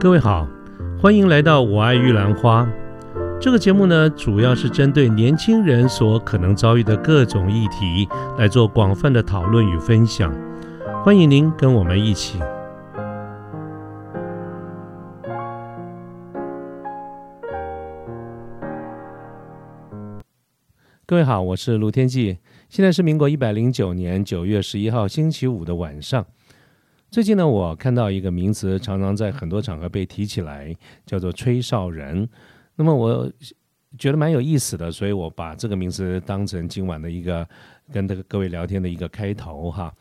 各位好，欢迎来到《我爱玉兰花》这个节目呢，主要是针对年轻人所可能遭遇的各种议题来做广泛的讨论与分享。欢迎您跟我们一起。各位好，我是卢天记，现在是民国一百零九年九月十一号星期五的晚上。最近呢，我看到一个名词，常常在很多场合被提起来，叫做“吹哨人”。那么我觉得蛮有意思的，所以我把这个名词当成今晚的一个跟这个各位聊天的一个开头哈。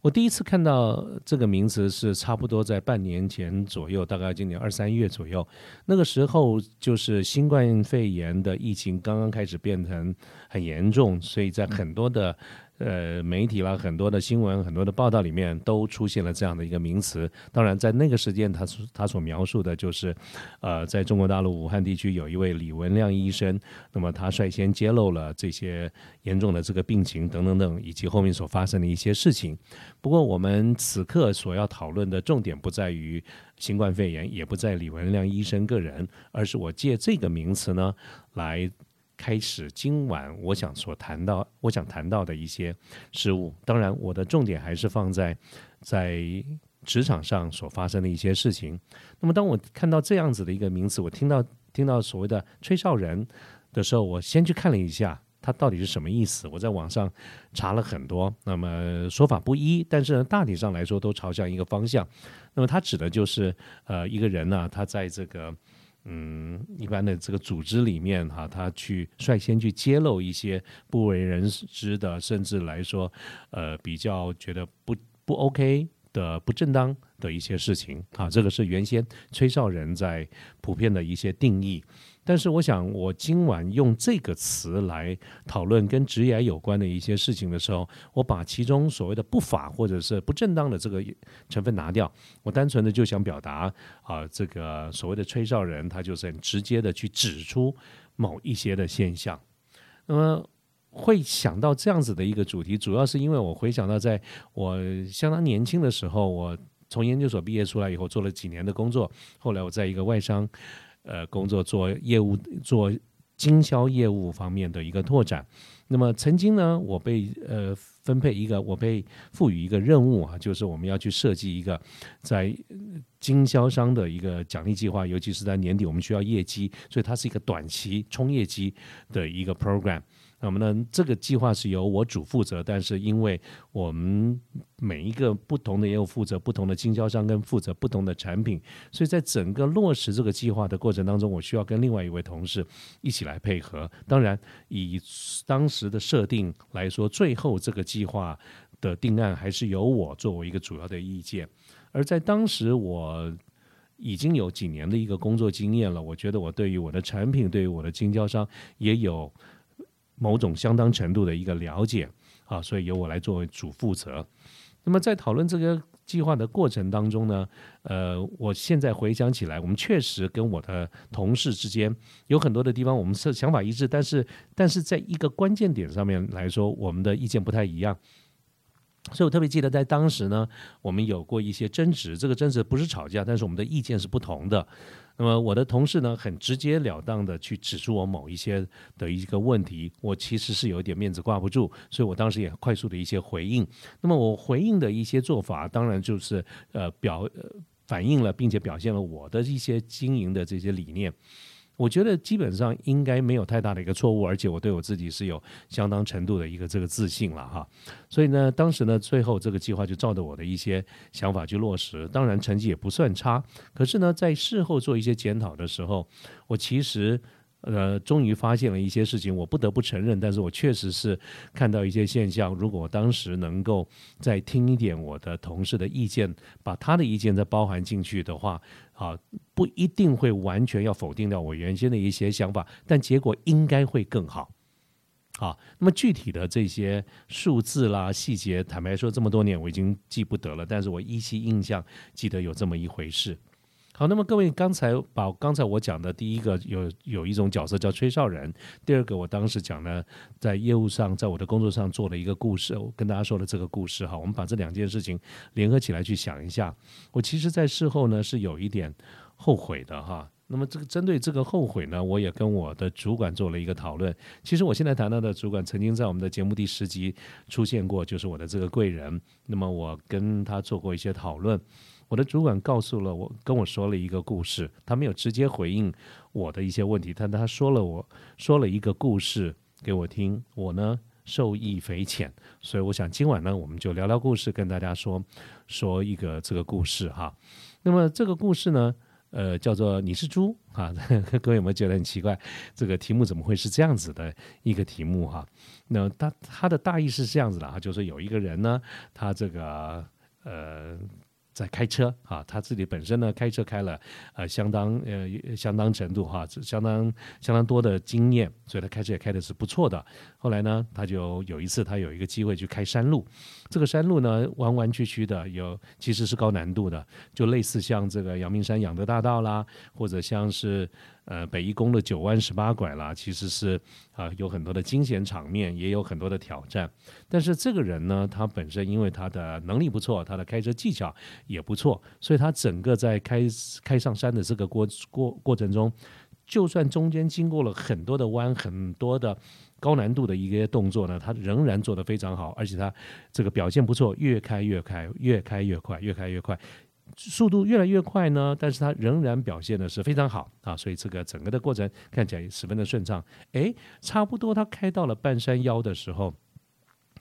我第一次看到这个名词是差不多在半年前左右，大概今年二三月左右，那个时候就是新冠肺炎的疫情刚刚开始变成很严重，所以在很多的。呃，媒体啦，很多的新闻，很多的报道里面都出现了这样的一个名词。当然，在那个时间，他他所描述的就是，呃，在中国大陆武汉地区有一位李文亮医生，那么他率先揭露了这些严重的这个病情等等等，以及后面所发生的一些事情。不过，我们此刻所要讨论的重点不在于新冠肺炎，也不在李文亮医生个人，而是我借这个名词呢来。开始今晚我想所谈到，我想谈到的一些事物，当然我的重点还是放在在职场上所发生的一些事情。那么当我看到这样子的一个名词，我听到听到所谓的吹哨人的时候，我先去看了一下，它到底是什么意思。我在网上查了很多，那么说法不一，但是呢，大体上来说都朝向一个方向。那么它指的就是呃一个人呢，他在这个。嗯，一般的这个组织里面哈，他去率先去揭露一些不为人知的，甚至来说，呃，比较觉得不不 OK 的、不正当的一些事情啊，这个是原先吹哨人在普遍的一些定义。但是我想，我今晚用这个词来讨论跟职业有关的一些事情的时候，我把其中所谓的不法或者是不正当的这个成分拿掉，我单纯的就想表达啊，这个所谓的吹哨人，他就是很直接的去指出某一些的现象。那么会想到这样子的一个主题，主要是因为我回想到在我相当年轻的时候，我从研究所毕业出来以后，做了几年的工作，后来我在一个外商。呃，工作做业务，做经销业务方面的一个拓展。那么曾经呢，我被呃分配一个，我被赋予一个任务啊，就是我们要去设计一个在经销商的一个奖励计划，尤其是在年底我们需要业绩，所以它是一个短期冲业绩的一个 program。那么呢，这个计划是由我主负责，但是因为我们每一个不同的业务负责不同的经销商跟负责不同的产品，所以在整个落实这个计划的过程当中，我需要跟另外一位同事一起来配合。当然，以当时的设定来说，最后这个计划的定案还是由我作为一个主要的意见。而在当时，我已经有几年的一个工作经验了，我觉得我对于我的产品，对于我的经销商也有。某种相当程度的一个了解啊，所以由我来作为主负责。那么在讨论这个计划的过程当中呢，呃，我现在回想起来，我们确实跟我的同事之间有很多的地方，我们是想法一致，但是但是在一个关键点上面来说，我们的意见不太一样。所以我特别记得在当时呢，我们有过一些争执，这个争执不是吵架，但是我们的意见是不同的。那么我的同事呢，很直截了当的去指出我某一些的一个问题，我其实是有一点面子挂不住，所以我当时也快速的一些回应。那么我回应的一些做法，当然就是呃表反映了，并且表现了我的一些经营的这些理念。我觉得基本上应该没有太大的一个错误，而且我对我自己是有相当程度的一个这个自信了哈。所以呢，当时呢，最后这个计划就照着我的一些想法去落实，当然成绩也不算差。可是呢，在事后做一些检讨的时候，我其实。呃，终于发现了一些事情，我不得不承认，但是我确实是看到一些现象。如果我当时能够再听一点我的同事的意见，把他的意见再包含进去的话，啊，不一定会完全要否定掉我原先的一些想法，但结果应该会更好。好，那么具体的这些数字啦、细节，坦白说，这么多年我已经记不得了，但是我依稀印象记得有这么一回事。好，那么各位刚才把刚才我讲的第一个有有一种角色叫吹哨人，第二个我当时讲呢，在业务上，在我的工作上做了一个故事，跟大家说了这个故事哈，我们把这两件事情联合起来去想一下，我其实，在事后呢是有一点后悔的哈。那么这个针对这个后悔呢，我也跟我的主管做了一个讨论。其实我现在谈到的主管曾经在我们的节目第十集出现过，就是我的这个贵人。那么我跟他做过一些讨论，我的主管告诉了我，跟我说了一个故事。他没有直接回应我的一些问题，但他说了我说了一个故事给我听，我呢受益匪浅。所以我想今晚呢，我们就聊聊故事，跟大家说说一个这个故事哈。那么这个故事呢？呃，叫做你是猪啊？各位有没有觉得很奇怪？这个题目怎么会是这样子的一个题目哈？那他他的大意是这样子的哈，就是有一个人呢，他这个呃。在开车啊，他自己本身呢开车开了呃相当呃相当程度哈，相当相当多的经验，所以他开车也开的是不错的。后来呢，他就有一次他有一个机会去开山路，这个山路呢弯弯曲曲的，有其实是高难度的，就类似像这个阳明山养德大道啦，或者像是。呃，北一宫的九弯十八拐啦，其实是啊有很多的惊险场面，也有很多的挑战。但是这个人呢，他本身因为他的能力不错，他的开车技巧也不错，所以他整个在开开上山的这个过过过程中，就算中间经过了很多的弯，很多的高难度的一个动作呢，他仍然做得非常好，而且他这个表现不错，越开越开，越开越快，越开越快。速度越来越快呢，但是他仍然表现的是非常好啊，所以这个整个的过程看起来十分的顺畅。诶，差不多他开到了半山腰的时候，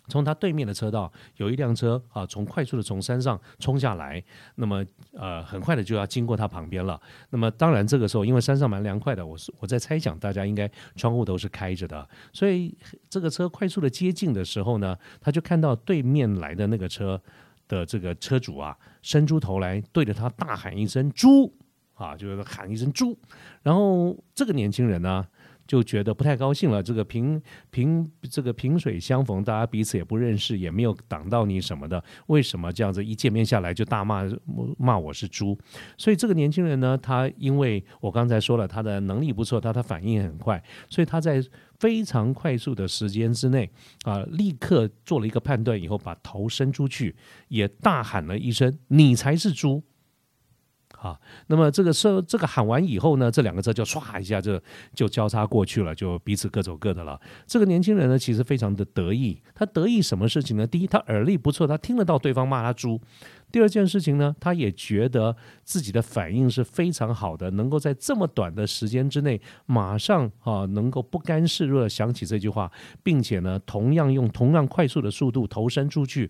从他对面的车道有一辆车啊，从快速的从山上冲下来，那么呃很快的就要经过他旁边了。那么当然这个时候因为山上蛮凉快的，我是我在猜想大家应该窗户都是开着的，所以这个车快速的接近的时候呢，他就看到对面来的那个车。的这个车主啊，伸出头来对着他大喊一声“猪”，啊，就是喊一声“猪”。然后这个年轻人呢，就觉得不太高兴了。这个萍萍这个萍水相逢，大家彼此也不认识，也没有挡到你什么的，为什么这样子一见面下来就大骂骂我是猪？所以这个年轻人呢，他因为我刚才说了，他的能力不错，他的反应很快，所以他在。非常快速的时间之内，啊，立刻做了一个判断，以后把头伸出去，也大喊了一声：“你才是猪！”啊，那么这个车这个喊完以后呢，这两个车就唰一下就就交叉过去了，就彼此各走各的了。这个年轻人呢，其实非常的得意，他得意什么事情呢？第一，他耳力不错，他听得到对方骂他猪。第二件事情呢，他也觉得自己的反应是非常好的，能够在这么短的时间之内，马上啊能够不甘示弱想起这句话，并且呢，同样用同样快速的速度投身出去，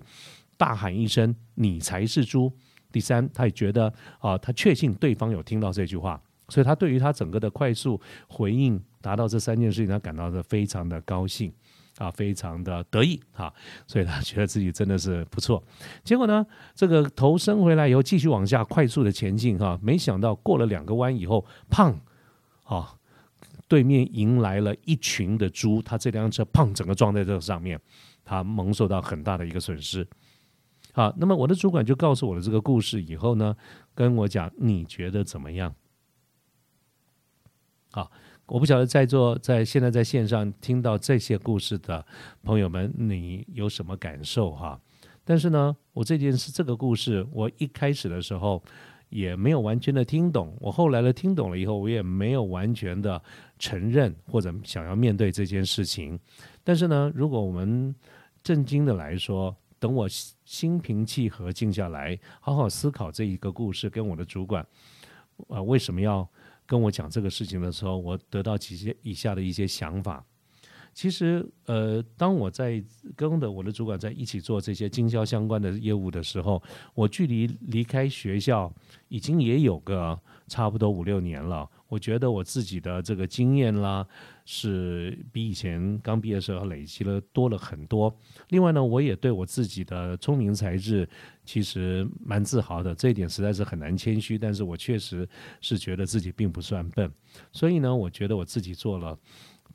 大喊一声“你才是猪”。第三，他也觉得啊，他确信对方有听到这句话，所以他对于他整个的快速回应达到这三件事情，他感到的非常的高兴。啊，非常的得意啊，所以他觉得自己真的是不错。结果呢，这个头伸回来以后，继续往下快速的前进哈，没想到过了两个弯以后，砰！啊，对面迎来了一群的猪，他这辆车砰，整个撞在这上面，他蒙受到很大的一个损失。好，那么我的主管就告诉我的这个故事以后呢，跟我讲，你觉得怎么样？好。我不晓得在座在现在在线上听到这些故事的朋友们，你有什么感受哈？但是呢，我这件事这个故事，我一开始的时候也没有完全的听懂，我后来的听懂了以后，我也没有完全的承认或者想要面对这件事情。但是呢，如果我们正经的来说，等我心平气和静下来，好好思考这一个故事，跟我的主管啊为什么要？跟我讲这个事情的时候，我得到几些以下的一些想法。其实，呃，当我在跟的我的主管在一起做这些经销相关的业务的时候，我距离离开学校已经也有个差不多五六年了。我觉得我自己的这个经验啦，是比以前刚毕业时候累积了多了很多。另外呢，我也对我自己的聪明才智其实蛮自豪的，这一点实在是很难谦虚。但是我确实是觉得自己并不算笨，所以呢，我觉得我自己做了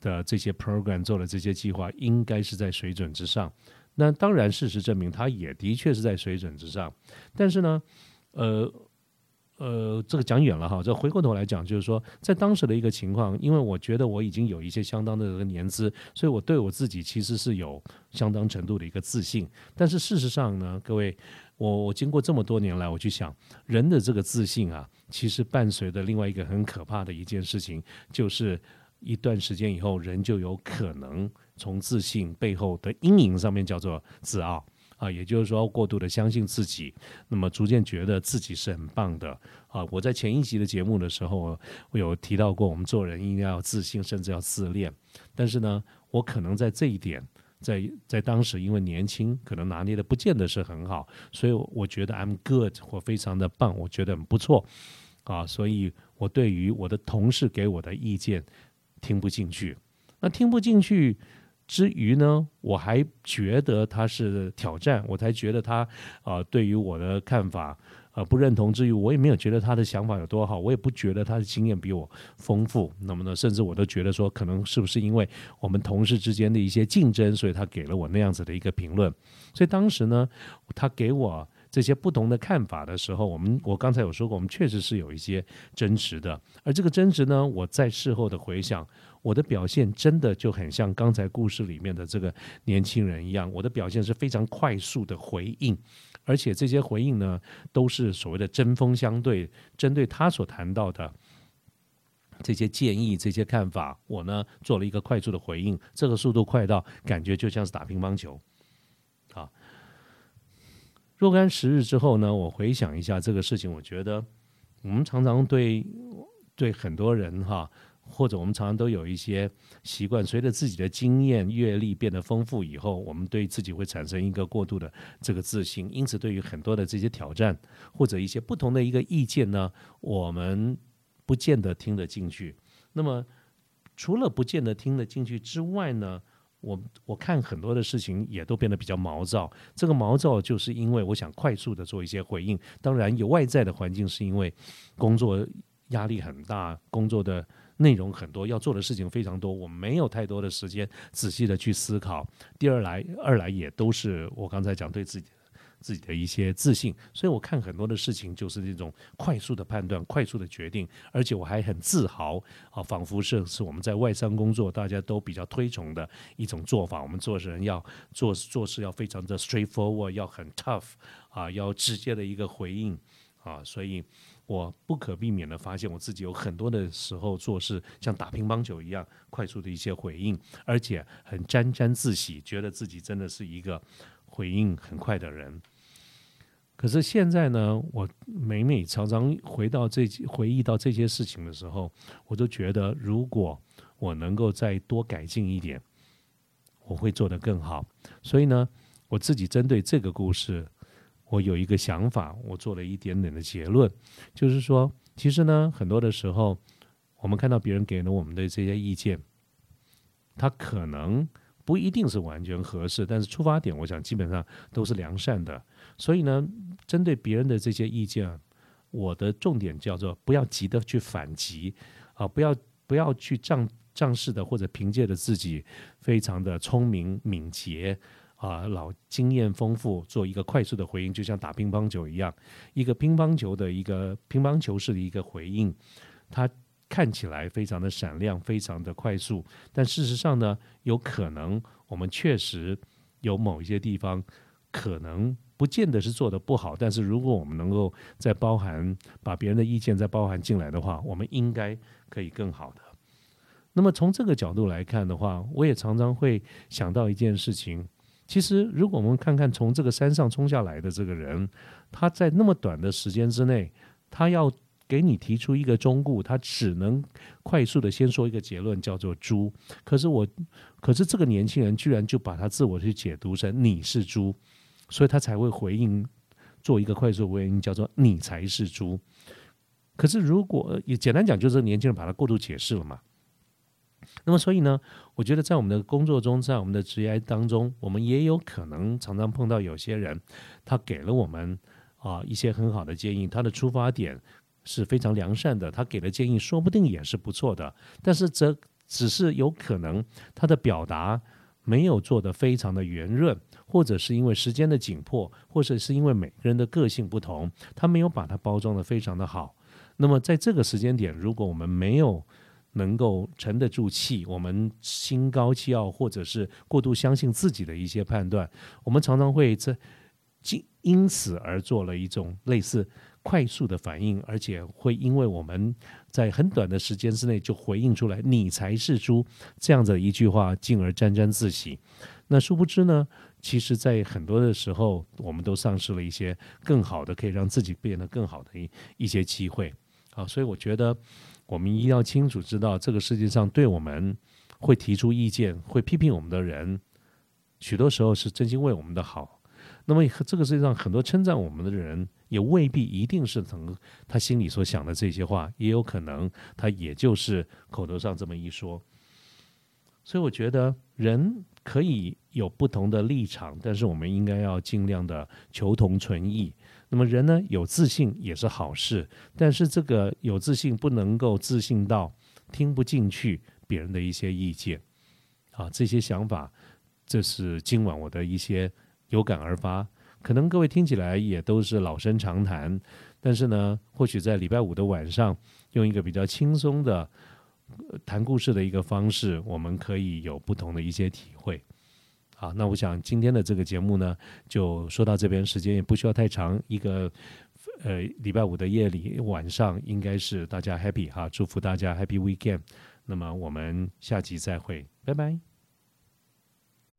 的这些 program 做了这些计划，应该是在水准之上。那当然，事实证明，它也的确是在水准之上。但是呢，呃。呃，这个讲远了哈。这回过头来讲，就是说，在当时的一个情况，因为我觉得我已经有一些相当的年资，所以我对我自己其实是有相当程度的一个自信。但是事实上呢，各位，我我经过这么多年来，我去想，人的这个自信啊，其实伴随着另外一个很可怕的一件事情，就是一段时间以后，人就有可能从自信背后的阴影上面叫做自傲。啊，也就是说，过度的相信自己，那么逐渐觉得自己是很棒的啊。我在前一集的节目的时候，我有提到过，我们做人应该要自信，甚至要自恋。但是呢，我可能在这一点，在在当时因为年轻，可能拿捏的不见得是很好，所以我觉得 I'm good 或非常的棒，我觉得很不错啊。所以我对于我的同事给我的意见听不进去，那听不进去。之余呢，我还觉得他是挑战，我才觉得他啊，对于我的看法呃不认同。之余，我也没有觉得他的想法有多好，我也不觉得他的经验比我丰富。那么呢，甚至我都觉得说，可能是不是因为我们同事之间的一些竞争，所以他给了我那样子的一个评论。所以当时呢，他给我。这些不同的看法的时候，我们我刚才有说过，我们确实是有一些争执的。而这个争执呢，我在事后的回想，我的表现真的就很像刚才故事里面的这个年轻人一样，我的表现是非常快速的回应，而且这些回应呢，都是所谓的针锋相对，针对他所谈到的这些建议、这些看法，我呢做了一个快速的回应，这个速度快到感觉就像是打乒乓球。啊若干时日之后呢，我回想一下这个事情，我觉得我们常常对对很多人哈，或者我们常常都有一些习惯，随着自己的经验阅历变得丰富以后，我们对自己会产生一个过度的这个自信，因此对于很多的这些挑战或者一些不同的一个意见呢，我们不见得听得进去。那么除了不见得听得进去之外呢？我我看很多的事情也都变得比较毛躁，这个毛躁就是因为我想快速的做一些回应。当然有外在的环境，是因为工作压力很大，工作的内容很多，要做的事情非常多，我没有太多的时间仔细的去思考。第二来，二来也都是我刚才讲对自己。自己的一些自信，所以我看很多的事情就是这种快速的判断、快速的决定，而且我还很自豪啊，仿佛是是我们在外商工作大家都比较推崇的一种做法。我们做人要做做事要非常的 straightforward，要很 tough 啊，要直接的一个回应啊，所以我不可避免的发现我自己有很多的时候做事像打乒乓球一样快速的一些回应，而且很沾沾自喜，觉得自己真的是一个回应很快的人。可是现在呢，我每每常常回到这回忆到这些事情的时候，我都觉得，如果我能够再多改进一点，我会做得更好。所以呢，我自己针对这个故事，我有一个想法，我做了一点点的结论，就是说，其实呢，很多的时候，我们看到别人给了我们的这些意见，他可能不一定是完全合适，但是出发点，我想基本上都是良善的。所以呢，针对别人的这些意见，我的重点叫做不要急的去反击啊，不要不要去仗仗势的或者凭借着自己非常的聪明敏捷啊，老经验丰富做一个快速的回应，就像打乒乓球一样，一个乒乓球的一个乒乓球式的一个回应，它看起来非常的闪亮，非常的快速，但事实上呢，有可能我们确实有某一些地方可能。不见得是做的不好，但是如果我们能够再包含把别人的意见再包含进来的话，我们应该可以更好的。那么从这个角度来看的话，我也常常会想到一件事情：，其实如果我们看看从这个山上冲下来的这个人，他在那么短的时间之内，他要给你提出一个忠固，他只能快速的先说一个结论，叫做猪。可是我，可是这个年轻人居然就把他自我去解读成你是猪。所以他才会回应，做一个快速回应，叫做“你才是猪”。可是如果也简单讲，就是年轻人把它过度解释了嘛。那么所以呢，我觉得在我们的工作中，在我们的职业当中，我们也有可能常常碰到有些人，他给了我们啊一些很好的建议，他的出发点是非常良善的，他给的建议说不定也是不错的，但是这只是有可能他的表达。没有做得非常的圆润，或者是因为时间的紧迫，或者是因为每个人的个性不同，他没有把它包装的非常的好。那么在这个时间点，如果我们没有能够沉得住气，我们心高气傲，或者是过度相信自己的一些判断，我们常常会这因因此而做了一种类似快速的反应，而且会因为我们在很短的时间之内就回应出来“你才是猪”这样的一句话，进而沾沾自喜。那殊不知呢，其实在很多的时候，我们都丧失了一些更好的可以让自己变得更好的一一些机会。啊，所以我觉得我们一定要清楚知道，这个世界上对我们会提出意见、会批评我们的人，许多时候是真心为我们的好。那么，这个世界上很多称赞我们的人，也未必一定是从他心里所想的这些话，也有可能他也就是口头上这么一说。所以，我觉得人可以有不同的立场，但是我们应该要尽量的求同存异。那么，人呢有自信也是好事，但是这个有自信不能够自信到听不进去别人的一些意见。啊，这些想法，这是今晚我的一些。有感而发，可能各位听起来也都是老生常谈，但是呢，或许在礼拜五的晚上，用一个比较轻松的呃谈故事的一个方式，我们可以有不同的一些体会。好，那我想今天的这个节目呢，就说到这边，时间也不需要太长，一个呃礼拜五的夜里晚上，应该是大家 happy 哈，祝福大家 happy weekend。那么我们下集再会，拜拜。